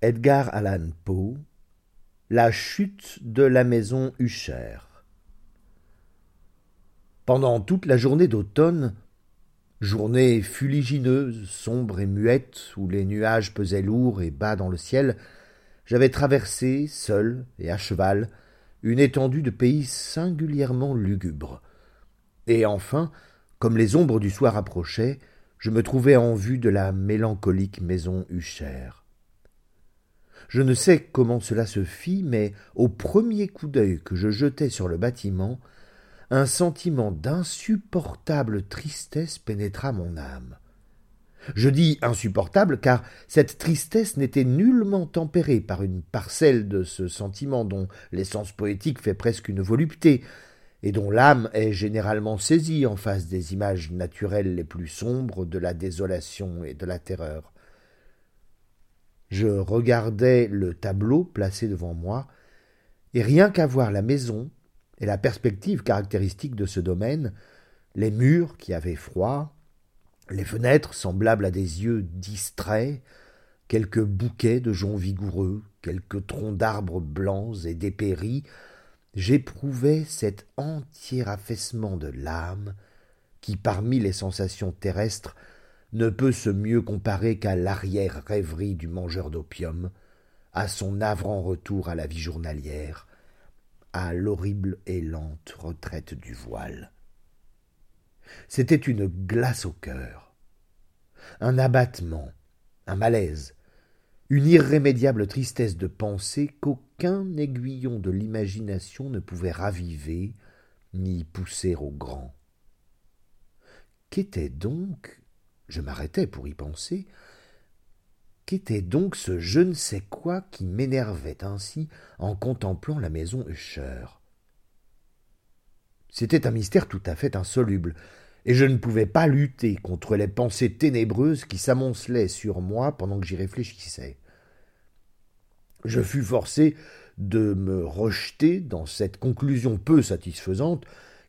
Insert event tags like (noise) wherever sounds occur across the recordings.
Edgar Allan Poe La chute de la maison Hucher Pendant toute la journée d'automne, journée fuligineuse, sombre et muette, où les nuages pesaient lourds et bas dans le ciel, j'avais traversé, seul et à cheval, une étendue de pays singulièrement lugubre. Et enfin, comme les ombres du soir approchaient, je me trouvais en vue de la mélancolique maison Hucher. Je ne sais comment cela se fit, mais au premier coup d'œil que je jetai sur le bâtiment, un sentiment d'insupportable tristesse pénétra mon âme. Je dis insupportable car cette tristesse n'était nullement tempérée par une parcelle de ce sentiment dont l'essence poétique fait presque une volupté, et dont l'âme est généralement saisie en face des images naturelles les plus sombres de la désolation et de la terreur. Je regardais le tableau placé devant moi, et rien qu'à voir la maison et la perspective caractéristique de ce domaine, les murs qui avaient froid, les fenêtres semblables à des yeux distraits, quelques bouquets de joncs vigoureux, quelques troncs d'arbres blancs et dépéris, j'éprouvais cet entier affaissement de l'âme qui, parmi les sensations terrestres, ne peut se mieux comparer qu'à l'arrière-rêverie du mangeur d'opium, à son navrant retour à la vie journalière, à l'horrible et lente retraite du voile. C'était une glace au cœur, un abattement, un malaise, une irrémédiable tristesse de pensée qu'aucun aiguillon de l'imagination ne pouvait raviver ni pousser au grand. Qu'était donc je m'arrêtais pour y penser. Qu'était donc ce je ne sais quoi qui m'énervait ainsi en contemplant la maison Usher? C'était un mystère tout à fait insoluble, et je ne pouvais pas lutter contre les pensées ténébreuses qui s'amoncelaient sur moi pendant que j'y réfléchissais. Je fus forcé de me rejeter dans cette conclusion peu satisfaisante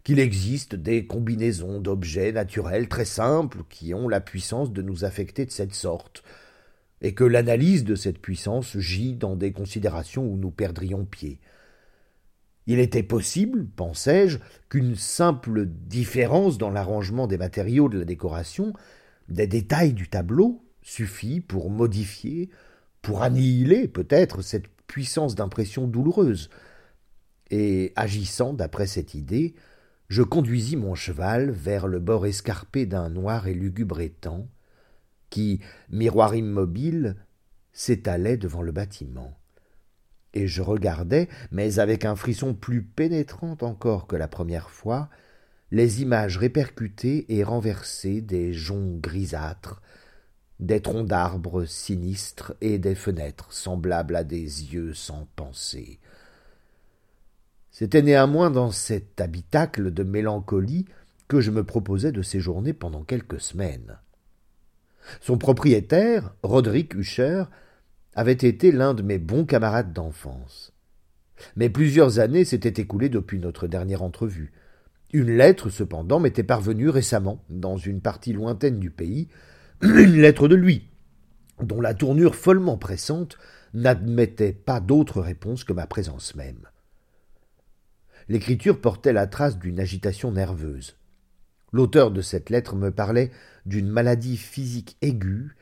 qu'il existe des combinaisons d'objets naturels très simples qui ont la puissance de nous affecter de cette sorte, et que l'analyse de cette puissance gît dans des considérations où nous perdrions pied. Il était possible, pensais-je, qu'une simple différence dans l'arrangement des matériaux de la décoration, des détails du tableau, suffit pour modifier, pour annihiler peut-être cette puissance d'impression douloureuse. Et agissant d'après cette idée, je conduisis mon cheval vers le bord escarpé d'un noir et lugubre étang, qui, miroir immobile, s'étalait devant le bâtiment. Et je regardais, mais avec un frisson plus pénétrant encore que la première fois, les images répercutées et renversées des joncs grisâtres, des troncs d'arbres sinistres et des fenêtres semblables à des yeux sans pensée. C'était néanmoins dans cet habitacle de mélancolie que je me proposais de séjourner pendant quelques semaines. Son propriétaire, Roderick Usher, avait été l'un de mes bons camarades d'enfance. Mais plusieurs années s'étaient écoulées depuis notre dernière entrevue. Une lettre, cependant, m'était parvenue récemment, dans une partie lointaine du pays, (clears throat) une lettre de lui, dont la tournure follement pressante n'admettait pas d'autre réponse que ma présence même. L'écriture portait la trace d'une agitation nerveuse. L'auteur de cette lettre me parlait d'une maladie physique aiguë,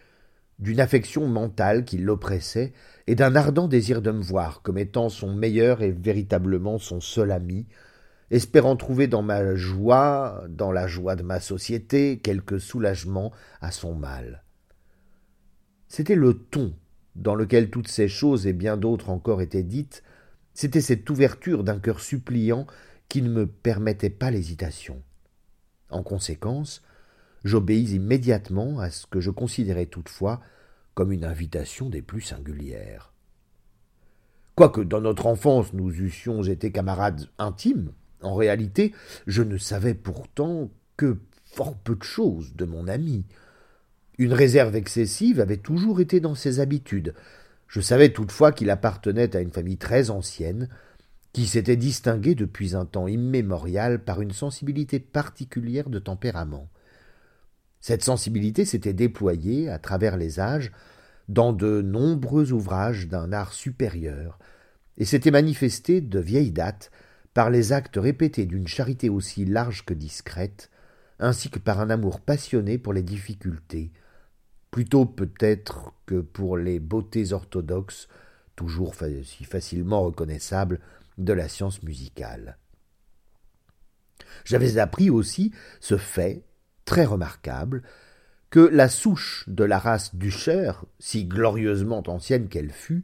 d'une affection mentale qui l'oppressait, et d'un ardent désir de me voir comme étant son meilleur et véritablement son seul ami, espérant trouver dans ma joie, dans la joie de ma société, quelque soulagement à son mal. C'était le ton dans lequel toutes ces choses et bien d'autres encore étaient dites, c'était cette ouverture d'un cœur suppliant qui ne me permettait pas l'hésitation. En conséquence, j'obéis immédiatement à ce que je considérais toutefois comme une invitation des plus singulières. Quoique dans notre enfance nous eussions été camarades intimes, en réalité je ne savais pourtant que fort peu de choses de mon ami. Une réserve excessive avait toujours été dans ses habitudes, je savais toutefois qu'il appartenait à une famille très ancienne, qui s'était distinguée depuis un temps immémorial par une sensibilité particulière de tempérament. Cette sensibilité s'était déployée, à travers les âges, dans de nombreux ouvrages d'un art supérieur, et s'était manifesté de vieille date par les actes répétés d'une charité aussi large que discrète, ainsi que par un amour passionné pour les difficultés, plutôt peut-être que pour les beautés orthodoxes, toujours si facilement reconnaissables, de la science musicale. J'avais appris aussi ce fait, très remarquable, que la souche de la race Ducher, si glorieusement ancienne qu'elle fût,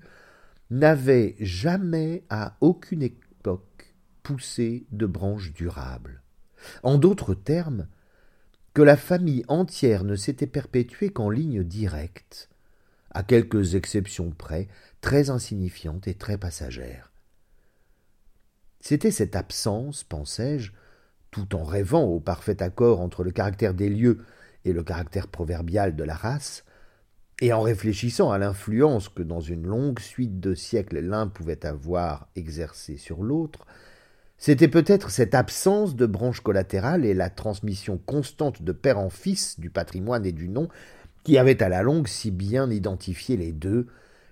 n'avait jamais à aucune époque poussé de branches durables. En d'autres termes, que la famille entière ne s'était perpétuée qu'en ligne directe, à quelques exceptions près, très insignifiantes et très passagères. C'était cette absence, pensais-je, tout en rêvant au parfait accord entre le caractère des lieux et le caractère proverbial de la race, et en réfléchissant à l'influence que dans une longue suite de siècles l'un pouvait avoir exercée sur l'autre, c'était peut-être cette absence de branche collatérale et la transmission constante de père en fils du patrimoine et du nom qui avait à la longue si bien identifié les deux,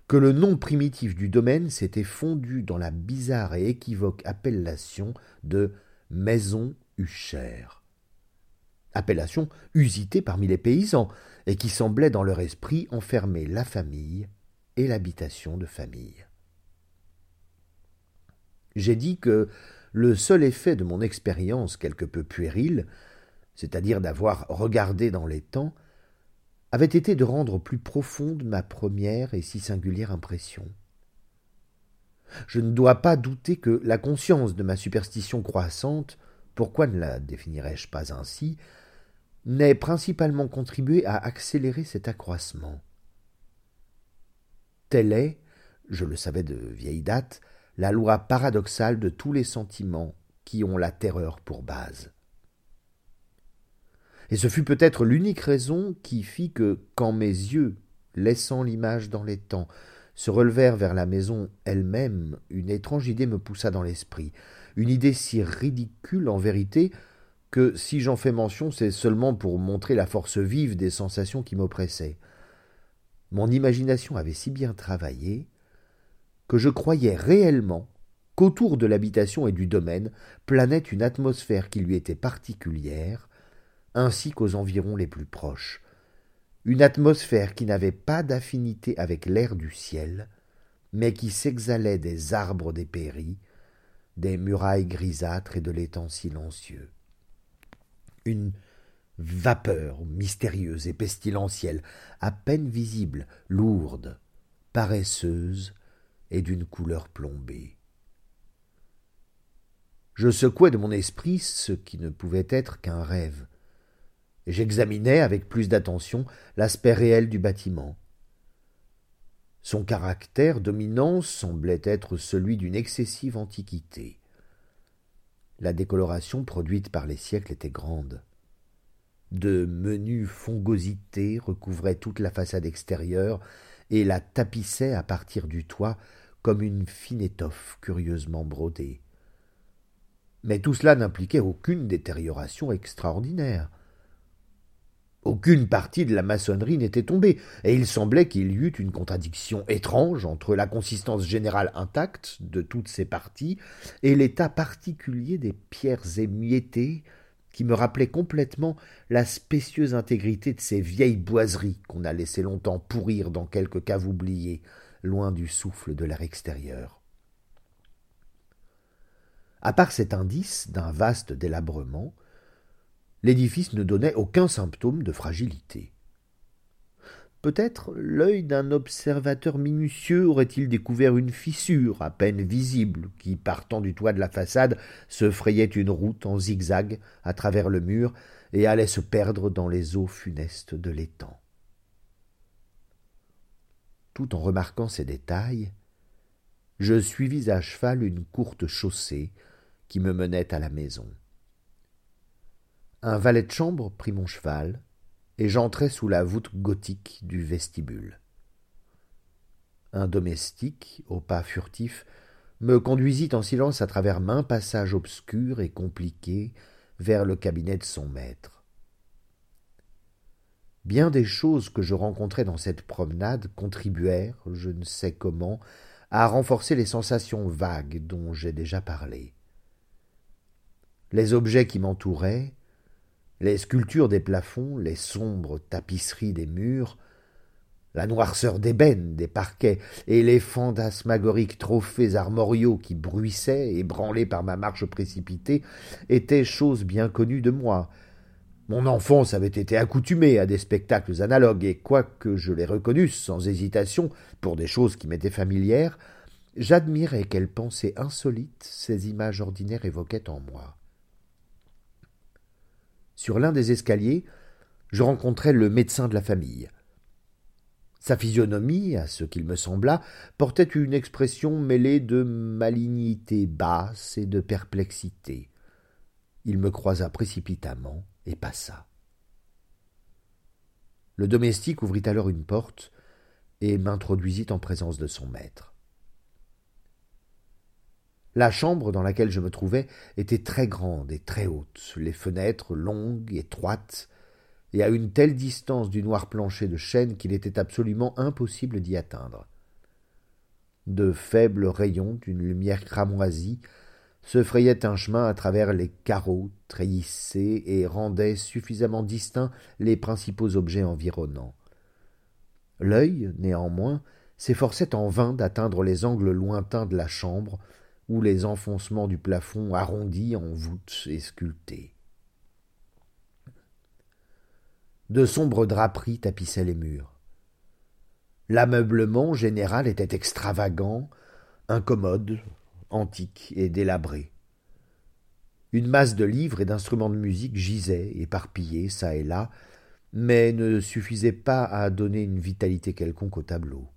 que le nom primitif du domaine s'était fondu dans la bizarre et équivoque appellation de maison huchère appellation usitée parmi les paysans, et qui semblait dans leur esprit enfermer la famille et l'habitation de famille. J'ai dit que le seul effet de mon expérience quelque peu puérile, c'est-à-dire d'avoir regardé dans les temps, avait été de rendre plus profonde ma première et si singulière impression. Je ne dois pas douter que la conscience de ma superstition croissante, pourquoi ne la définirais-je pas ainsi, n'ait principalement contribué à accélérer cet accroissement. Telle est, je le savais de vieille date, la loi paradoxale de tous les sentiments qui ont la terreur pour base. Et ce fut peut-être l'unique raison qui fit que, quand mes yeux, laissant l'image dans les temps, se relevèrent vers la maison elle-même, une étrange idée me poussa dans l'esprit, une idée si ridicule en vérité que si j'en fais mention, c'est seulement pour montrer la force vive des sensations qui m'oppressaient. Mon imagination avait si bien travaillé que je croyais réellement qu'autour de l'habitation et du domaine planait une atmosphère qui lui était particulière, ainsi qu'aux environs les plus proches, une atmosphère qui n'avait pas d'affinité avec l'air du ciel, mais qui s'exhalait des arbres des pairies, des murailles grisâtres et de l'étang silencieux. Une vapeur mystérieuse et pestilentielle, à peine visible, lourde, paresseuse et d'une couleur plombée. Je secouais de mon esprit ce qui ne pouvait être qu'un rêve, j'examinais avec plus d'attention l'aspect réel du bâtiment. Son caractère dominant semblait être celui d'une excessive antiquité. La décoloration produite par les siècles était grande. De menues fongosités recouvraient toute la façade extérieure et la tapissaient à partir du toit comme une fine étoffe curieusement brodée. Mais tout cela n'impliquait aucune détérioration extraordinaire. Aucune partie de la maçonnerie n'était tombée, et il semblait qu'il y eût une contradiction étrange entre la consistance générale intacte de toutes ces parties et l'état particulier des pierres émiettées qui me rappelait complètement la spécieuse intégrité de ces vieilles boiseries qu'on a laissé longtemps pourrir dans quelque cave oubliée, loin du souffle de l'air extérieur. À part cet indice d'un vaste délabrement, l'édifice ne donnait aucun symptôme de fragilité. Peut-être l'œil d'un observateur minutieux aurait-il découvert une fissure à peine visible qui, partant du toit de la façade, se frayait une route en zigzag à travers le mur et allait se perdre dans les eaux funestes de l'étang. Tout en remarquant ces détails, je suivis à cheval une courte chaussée qui me menait à la maison. Un valet de chambre prit mon cheval, et j'entrai sous la voûte gothique du vestibule. Un domestique, au pas furtif, me conduisit en silence à travers maints passages obscurs et compliqués vers le cabinet de son maître. Bien des choses que je rencontrais dans cette promenade contribuèrent, je ne sais comment, à renforcer les sensations vagues dont j'ai déjà parlé. Les objets qui m'entouraient, les sculptures des plafonds, les sombres tapisseries des murs, la noirceur d'ébène des parquets et les fantasmagoriques trophées armoriaux qui bruissaient, ébranlés par ma marche précipitée, étaient choses bien connues de moi. Mon enfance avait été accoutumée à des spectacles analogues, et quoique je les reconnusse sans hésitation pour des choses qui m'étaient familières, j'admirais quelles pensées insolites ces images ordinaires évoquaient en moi. Sur l'un des escaliers, je rencontrai le médecin de la famille. Sa physionomie, à ce qu'il me sembla, portait une expression mêlée de malignité basse et de perplexité. Il me croisa précipitamment et passa. Le domestique ouvrit alors une porte et m'introduisit en présence de son maître. La chambre dans laquelle je me trouvais était très grande et très haute, les fenêtres longues, étroites, et à une telle distance du noir plancher de chêne qu'il était absolument impossible d'y atteindre. De faibles rayons d'une lumière cramoisie se frayaient un chemin à travers les carreaux treillissés et rendaient suffisamment distincts les principaux objets environnants. L'œil, néanmoins, s'efforçait en vain d'atteindre les angles lointains de la chambre, ou les enfoncements du plafond arrondis en voûtes et sculptées. De sombres draperies tapissaient les murs. L'ameublement général était extravagant, incommode, antique et délabré. Une masse de livres et d'instruments de musique gisait, éparpillés çà et là, mais ne suffisait pas à donner une vitalité quelconque au tableau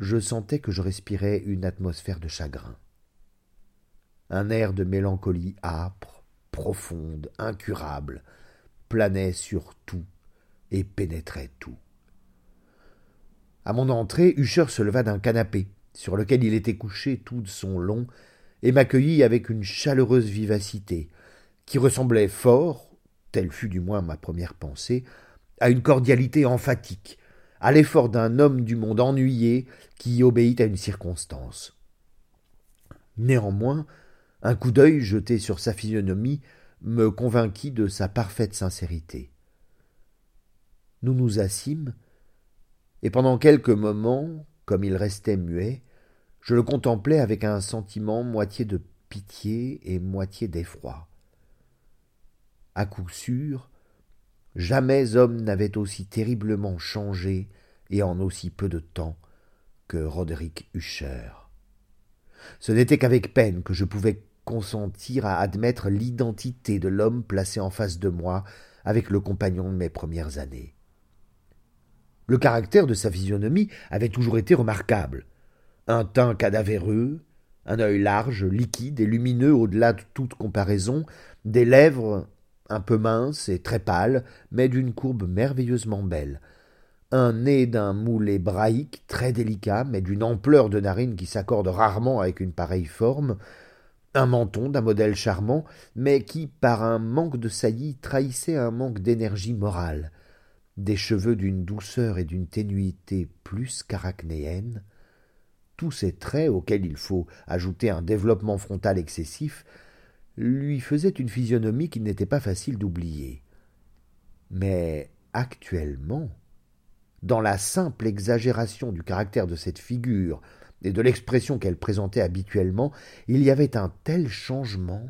je sentais que je respirais une atmosphère de chagrin. Un air de mélancolie âpre, profonde, incurable, planait sur tout et pénétrait tout. À mon entrée, Usher se leva d'un canapé, sur lequel il était couché tout de son long, et m'accueillit avec une chaleureuse vivacité, qui ressemblait fort, telle fut du moins ma première pensée, à une cordialité emphatique, à l'effort d'un homme du monde ennuyé qui obéit à une circonstance. Néanmoins, un coup d'œil jeté sur sa physionomie me convainquit de sa parfaite sincérité. Nous nous assîmes, et pendant quelques moments, comme il restait muet, je le contemplais avec un sentiment moitié de pitié et moitié d'effroi. À coup sûr, Jamais homme n'avait aussi terriblement changé et en aussi peu de temps que Roderick Usher. Ce n'était qu'avec peine que je pouvais consentir à admettre l'identité de l'homme placé en face de moi avec le compagnon de mes premières années. Le caractère de sa physionomie avait toujours été remarquable. Un teint cadavéreux, un œil large, liquide et lumineux au-delà de toute comparaison, des lèvres un peu mince et très pâle, mais d'une courbe merveilleusement belle, un nez d'un moule hébraïque très délicat, mais d'une ampleur de narine qui s'accorde rarement avec une pareille forme, un menton d'un modèle charmant, mais qui, par un manque de saillie, trahissait un manque d'énergie morale, des cheveux d'une douceur et d'une ténuité plus qu'arachnéenne, tous ces traits auxquels il faut ajouter un développement frontal excessif lui faisait une physionomie qu'il n'était pas facile d'oublier. Mais actuellement, dans la simple exagération du caractère de cette figure et de l'expression qu'elle présentait habituellement, il y avait un tel changement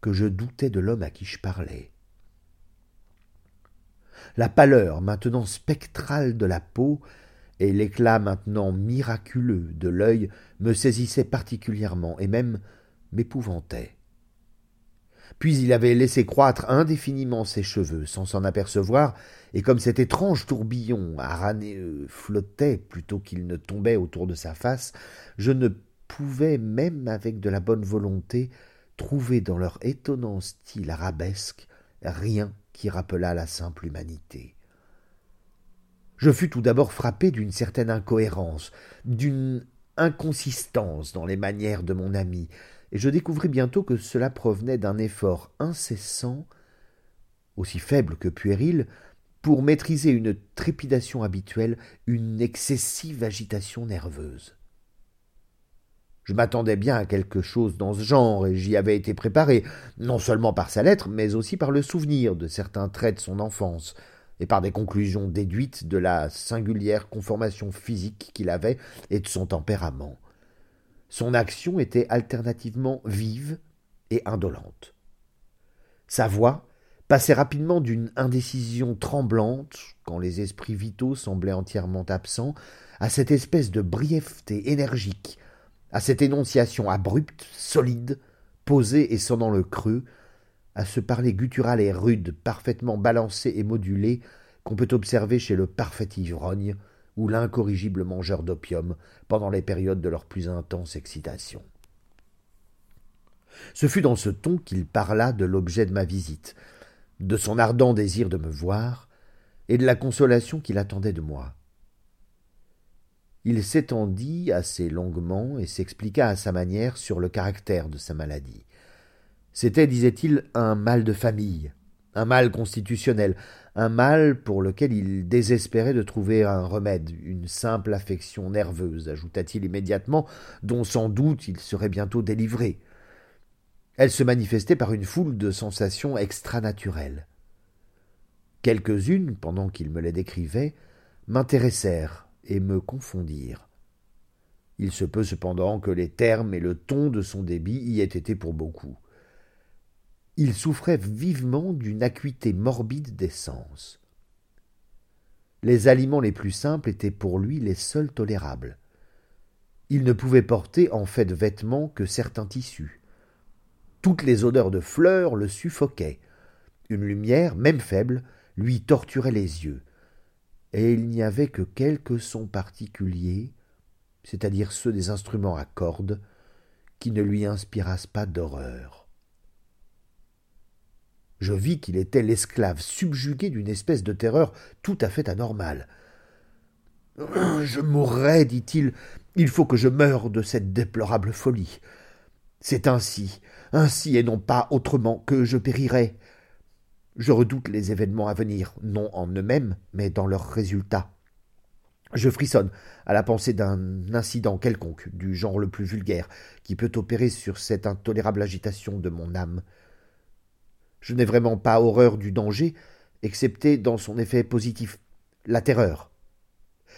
que je doutais de l'homme à qui je parlais. La pâleur maintenant spectrale de la peau et l'éclat maintenant miraculeux de l'œil me saisissaient particulièrement et même m'épouvantaient. Puis il avait laissé croître indéfiniment ses cheveux, sans s'en apercevoir, et comme cet étrange tourbillon araneux flottait plutôt qu'il ne tombait autour de sa face, je ne pouvais, même avec de la bonne volonté, trouver dans leur étonnant style arabesque rien qui rappelât la simple humanité. Je fus tout d'abord frappé d'une certaine incohérence, d'une inconsistance dans les manières de mon ami, et je découvris bientôt que cela provenait d'un effort incessant, aussi faible que puéril, pour maîtriser une trépidation habituelle, une excessive agitation nerveuse. Je m'attendais bien à quelque chose dans ce genre, et j'y avais été préparé, non seulement par sa lettre, mais aussi par le souvenir de certains traits de son enfance, et par des conclusions déduites de la singulière conformation physique qu'il avait et de son tempérament. Son action était alternativement vive et indolente. Sa voix passait rapidement d'une indécision tremblante, quand les esprits vitaux semblaient entièrement absents, à cette espèce de brièveté énergique, à cette énonciation abrupte, solide, posée et sonnant le creux, à ce parler guttural et rude, parfaitement balancé et modulé, qu'on peut observer chez le parfait ivrogne ou l'incorrigible mangeur d'opium pendant les périodes de leur plus intense excitation. Ce fut dans ce ton qu'il parla de l'objet de ma visite, de son ardent désir de me voir, et de la consolation qu'il attendait de moi. Il s'étendit assez longuement et s'expliqua à sa manière sur le caractère de sa maladie. C'était, disait-il, un mal de famille, un mal constitutionnel, un mal pour lequel il désespérait de trouver un remède, une simple affection nerveuse, ajouta-t-il immédiatement, dont sans doute il serait bientôt délivré. Elle se manifestait par une foule de sensations extranaturelles. Quelques-unes, pendant qu'il me les décrivait, m'intéressèrent et me confondirent. Il se peut cependant que les termes et le ton de son débit y aient été pour beaucoup. Il souffrait vivement d'une acuité morbide des sens. Les aliments les plus simples étaient pour lui les seuls tolérables. Il ne pouvait porter en fait de vêtements que certains tissus. Toutes les odeurs de fleurs le suffoquaient. Une lumière, même faible, lui torturait les yeux, et il n'y avait que quelques sons particuliers, c'est-à-dire ceux des instruments à cordes, qui ne lui inspirassent pas d'horreur. Je vis qu'il était l'esclave subjugué d'une espèce de terreur tout à fait anormale. Je mourrai, dit-il, il faut que je meure de cette déplorable folie. C'est ainsi, ainsi et non pas autrement que je périrai. Je redoute les événements à venir, non en eux-mêmes, mais dans leurs résultats. Je frissonne à la pensée d'un incident quelconque, du genre le plus vulgaire, qui peut opérer sur cette intolérable agitation de mon âme. Je n'ai vraiment pas horreur du danger, excepté dans son effet positif, la terreur.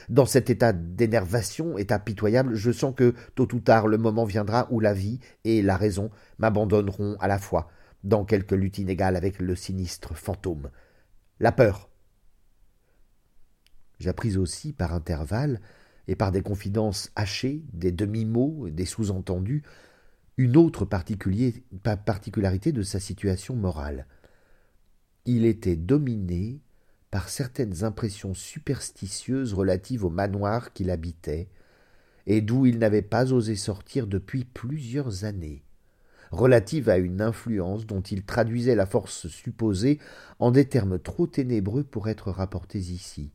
Dans cet état d'énervation, état pitoyable, je sens que, tôt ou tard, le moment viendra où la vie et la raison m'abandonneront à la fois, dans quelque lutte inégale avec le sinistre fantôme. La peur. J'appris aussi, par intervalles, et par des confidences hachées, des demi-mots, des sous-entendus, une autre particularité de sa situation morale. Il était dominé par certaines impressions superstitieuses relatives au manoir qu'il habitait, et d'où il n'avait pas osé sortir depuis plusieurs années relative à une influence dont il traduisait la force supposée en des termes trop ténébreux pour être rapportés ici.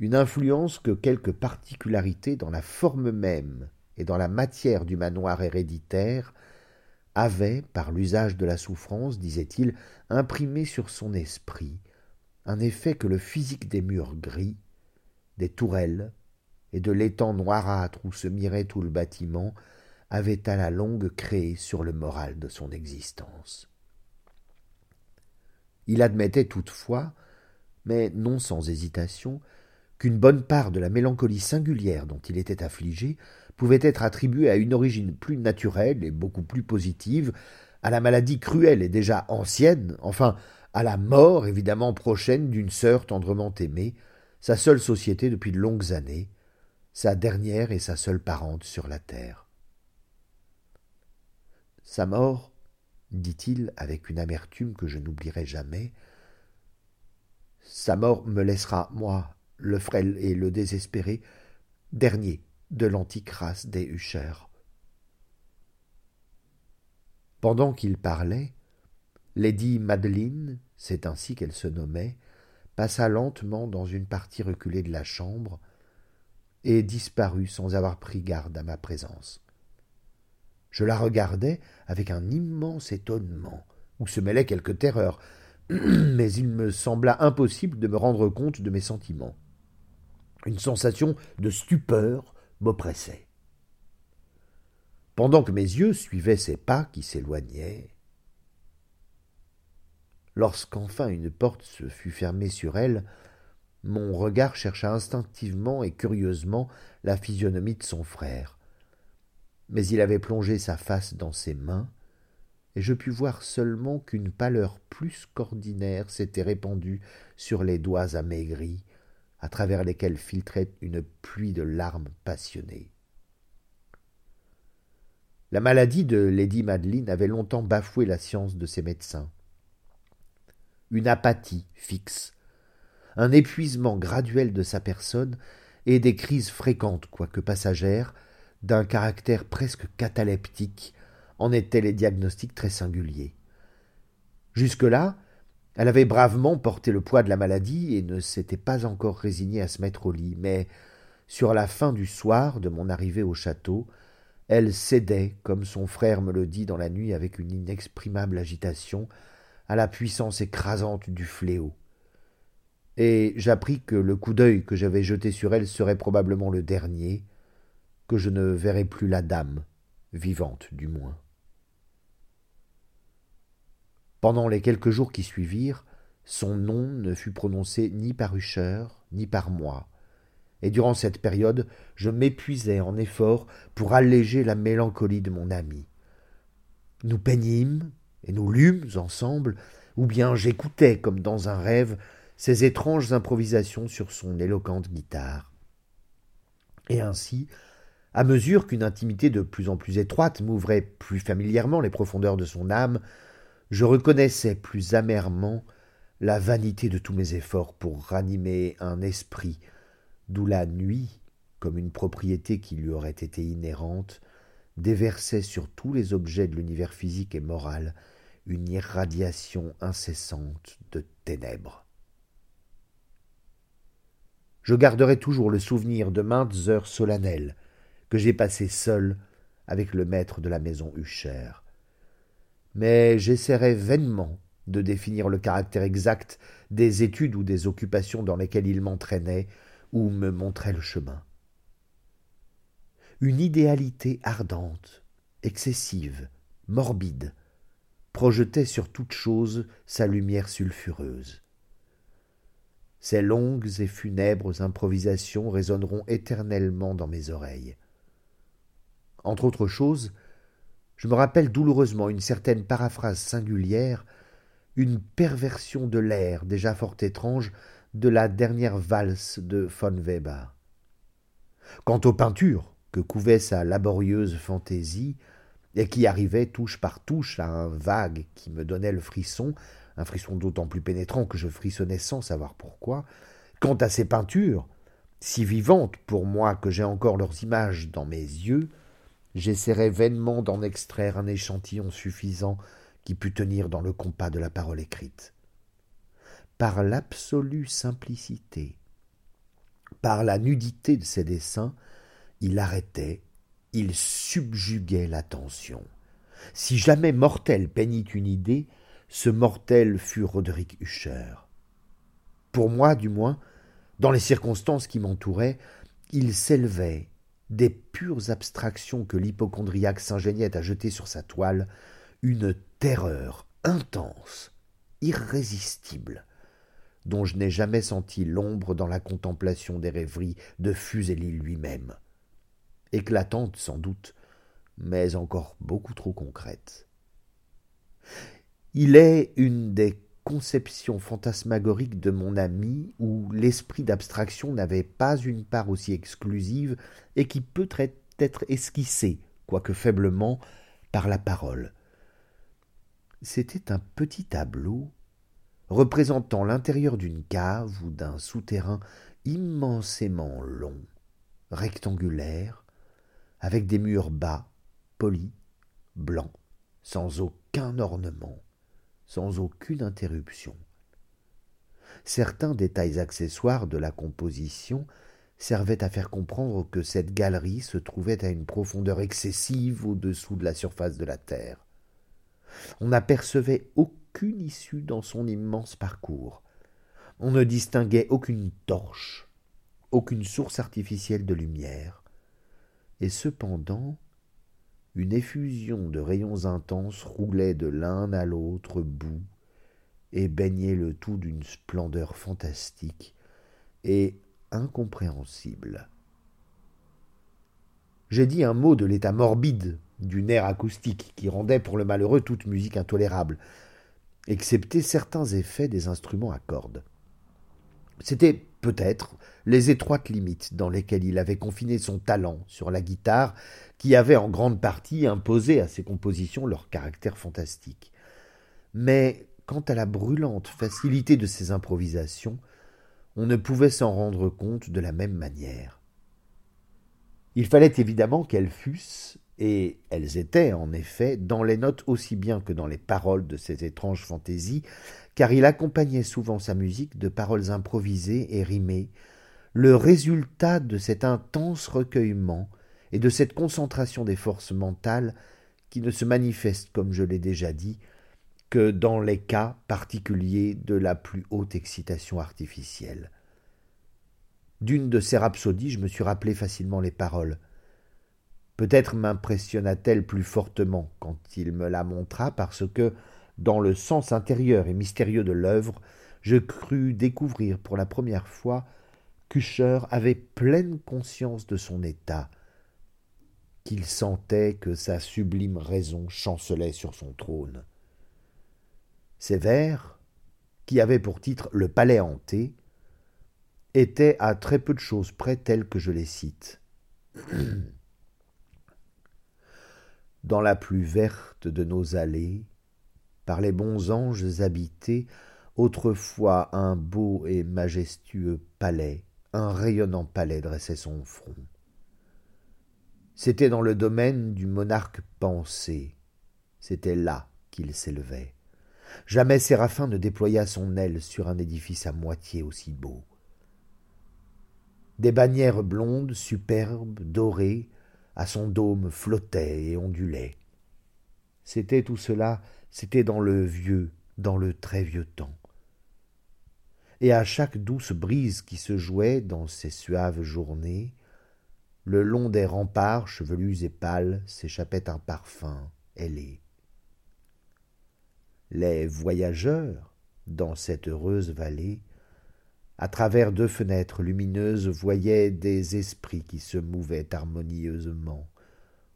Une influence que quelques particularités dans la forme même et dans la matière du manoir héréditaire avaient, par l'usage de la souffrance, disait-il, imprimé sur son esprit un effet que le physique des murs gris, des tourelles et de l'étang noirâtre où se mirait tout le bâtiment avait à la longue créé sur le moral de son existence. Il admettait toutefois, mais non sans hésitation, qu'une bonne part de la mélancolie singulière dont il était affligé pouvait être attribuée à une origine plus naturelle et beaucoup plus positive, à la maladie cruelle et déjà ancienne, enfin à la mort évidemment prochaine d'une sœur tendrement aimée, sa seule société depuis de longues années, sa dernière et sa seule parente sur la terre. Sa mort, dit-il avec une amertume que je n'oublierai jamais, sa mort me laissera, moi, le frêle et le désespéré, dernier de l'antique race des Huchers. Pendant qu'il parlait, Lady Madeleine, c'est ainsi qu'elle se nommait, passa lentement dans une partie reculée de la chambre et disparut sans avoir pris garde à ma présence. Je la regardais avec un immense étonnement, où se mêlait quelque terreur, (clears throat) mais il me sembla impossible de me rendre compte de mes sentiments. Une sensation de stupeur m'oppressait. Pendant que mes yeux suivaient ses pas qui s'éloignaient, lorsqu'enfin une porte se fut fermée sur elle, mon regard chercha instinctivement et curieusement la physionomie de son frère. Mais il avait plongé sa face dans ses mains, et je pus voir seulement qu'une pâleur plus qu'ordinaire s'était répandue sur les doigts amaigris, à travers lesquels filtrait une pluie de larmes passionnées. La maladie de Lady Madeline avait longtemps bafoué la science de ses médecins. Une apathie fixe, un épuisement graduel de sa personne et des crises fréquentes, quoique passagères, d'un caractère presque cataleptique, en étaient les diagnostics très singuliers. Jusque-là, elle avait bravement porté le poids de la maladie et ne s'était pas encore résignée à se mettre au lit, mais sur la fin du soir de mon arrivée au château, elle cédait, comme son frère me le dit dans la nuit avec une inexprimable agitation, à la puissance écrasante du fléau. Et j'appris que le coup d'œil que j'avais jeté sur elle serait probablement le dernier, que je ne verrais plus la dame, vivante du moins. Pendant les quelques jours qui suivirent, son nom ne fut prononcé ni par Usher, ni par moi, et durant cette période je m'épuisais en efforts pour alléger la mélancolie de mon ami. Nous peignîmes et nous lûmes ensemble, ou bien j'écoutais, comme dans un rêve, ses étranges improvisations sur son éloquente guitare. Et ainsi, à mesure qu'une intimité de plus en plus étroite m'ouvrait plus familièrement les profondeurs de son âme, je reconnaissais plus amèrement la vanité de tous mes efforts pour ranimer un esprit, d'où la nuit, comme une propriété qui lui aurait été inhérente, déversait sur tous les objets de l'univers physique et moral une irradiation incessante de ténèbres. Je garderai toujours le souvenir de maintes heures solennelles que j'ai passées seul avec le maître de la maison Hucher mais j'essaierai vainement de définir le caractère exact des études ou des occupations dans lesquelles il m'entraînait ou me montrait le chemin. Une idéalité ardente, excessive, morbide, projetait sur toute chose sa lumière sulfureuse. Ces longues et funèbres improvisations résonneront éternellement dans mes oreilles. Entre autres choses, je me rappelle douloureusement une certaine paraphrase singulière, une perversion de l'air déjà fort étrange de la dernière valse de von Weber. Quant aux peintures que couvait sa laborieuse fantaisie, et qui arrivaient touche par touche à un vague qui me donnait le frisson, un frisson d'autant plus pénétrant que je frissonnais sans savoir pourquoi, quant à ces peintures, si vivantes pour moi que j'ai encore leurs images dans mes yeux, j'essaierai vainement d'en extraire un échantillon suffisant qui pût tenir dans le compas de la parole écrite. Par l'absolue simplicité, par la nudité de ses dessins, il arrêtait, il subjuguait l'attention. Si jamais mortel peignit une idée, ce mortel fut Roderick Usher. Pour moi, du moins, dans les circonstances qui m'entouraient, il s'élevait, des pures abstractions que l'hypochondriaque s'ingéniait à jeter sur sa toile, une terreur intense, irrésistible, dont je n'ai jamais senti l'ombre dans la contemplation des rêveries de Fuseli lui-même. Éclatante sans doute, mais encore beaucoup trop concrète. Il est une des conception fantasmagorique de mon ami où l'esprit d'abstraction n'avait pas une part aussi exclusive et qui peut être esquissé, quoique faiblement, par la parole. C'était un petit tableau représentant l'intérieur d'une cave ou d'un souterrain immensément long, rectangulaire, avec des murs bas, polis, blancs, sans aucun ornement sans aucune interruption. Certains détails accessoires de la composition servaient à faire comprendre que cette galerie se trouvait à une profondeur excessive au-dessous de la surface de la terre. On n'apercevait aucune issue dans son immense parcours. On ne distinguait aucune torche, aucune source artificielle de lumière. Et cependant, une effusion de rayons intenses roulait de l'un à l'autre bout et baignait le tout d'une splendeur fantastique et incompréhensible. J'ai dit un mot de l'état morbide du nerf acoustique qui rendait pour le malheureux toute musique intolérable, excepté certains effets des instruments à cordes. C'était peut-être les étroites limites dans lesquelles il avait confiné son talent sur la guitare qui avait en grande partie imposé à ses compositions leur caractère fantastique. Mais quant à la brûlante facilité de ses improvisations, on ne pouvait s'en rendre compte de la même manière. Il fallait évidemment qu'elles fussent, et elles étaient en effet, dans les notes aussi bien que dans les paroles de ces étranges fantaisies, car il accompagnait souvent sa musique de paroles improvisées et rimées, le résultat de cet intense recueillement et de cette concentration des forces mentales qui ne se manifeste, comme je l'ai déjà dit, que dans les cas particuliers de la plus haute excitation artificielle. D'une de ces rhapsodies, je me suis rappelé facilement les paroles. Peut-être m'impressionna-t-elle plus fortement quand il me la montra, parce que, dans le sens intérieur et mystérieux de l'œuvre, je crus découvrir pour la première fois qu'Usher avait pleine conscience de son état, qu'il sentait que sa sublime raison chancelait sur son trône. Ces vers, qui avaient pour titre Le palais hanté, étaient à très peu de choses près tels que je les cite. (clears throat) Dans la plus verte de nos allées, par les bons anges habités, autrefois un beau et majestueux palais, un rayonnant palais dressait son front. C'était dans le domaine du monarque pensé, c'était là qu'il s'élevait. Jamais Séraphin ne déploya son aile sur un édifice à moitié aussi beau. Des bannières blondes, superbes, dorées, à son dôme flottaient et ondulaient. C'était tout cela, c'était dans le vieux, dans le très vieux temps. Et à chaque douce brise qui se jouait dans ces suaves journées, le long des remparts chevelus et pâles s'échappait un parfum ailé. Les voyageurs, dans cette heureuse vallée, à travers deux fenêtres lumineuses, voyaient des esprits qui se mouvaient harmonieusement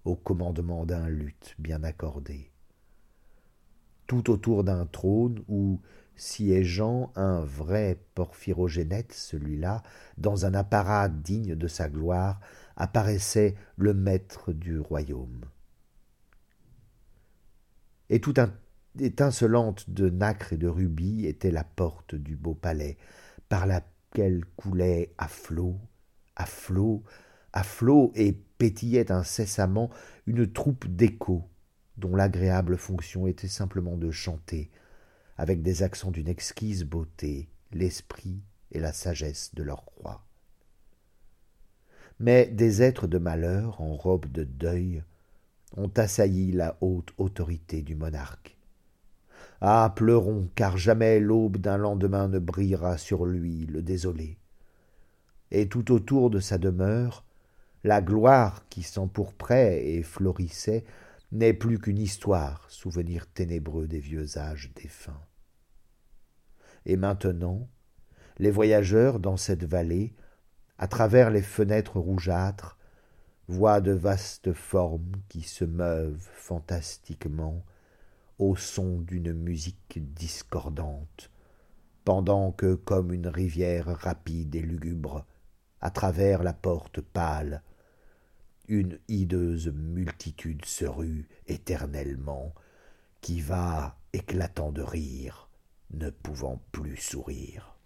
au commandement d'un luth bien accordé. Tout autour d'un trône où, siégeant un vrai porphyrogénète, celui-là, dans un apparat digne de sa gloire, apparaissait le maître du royaume. Et tout étincelante de nacre et de rubis était la porte du beau palais, par laquelle coulait à flot, à flot, à flot et pétillait incessamment une troupe d'échos, dont l'agréable fonction était simplement de chanter, avec des accents d'une exquise beauté, l'esprit et la sagesse de leur roi. Mais des êtres de malheur en robe de deuil ont assailli la haute autorité du monarque. Ah. Pleurons, car jamais l'aube d'un lendemain ne brillera sur lui, le désolé. Et tout autour de sa demeure, la gloire qui s'empourprait et florissait n'est plus qu'une histoire, souvenir ténébreux des vieux âges défunts. Et maintenant, les voyageurs dans cette vallée, à travers les fenêtres rougeâtres, voient de vastes formes qui se meuvent fantastiquement au son d'une musique discordante, pendant que, comme une rivière rapide et lugubre, à travers la porte pâle, une hideuse multitude se rue éternellement, qui va éclatant de rire, ne pouvant plus sourire.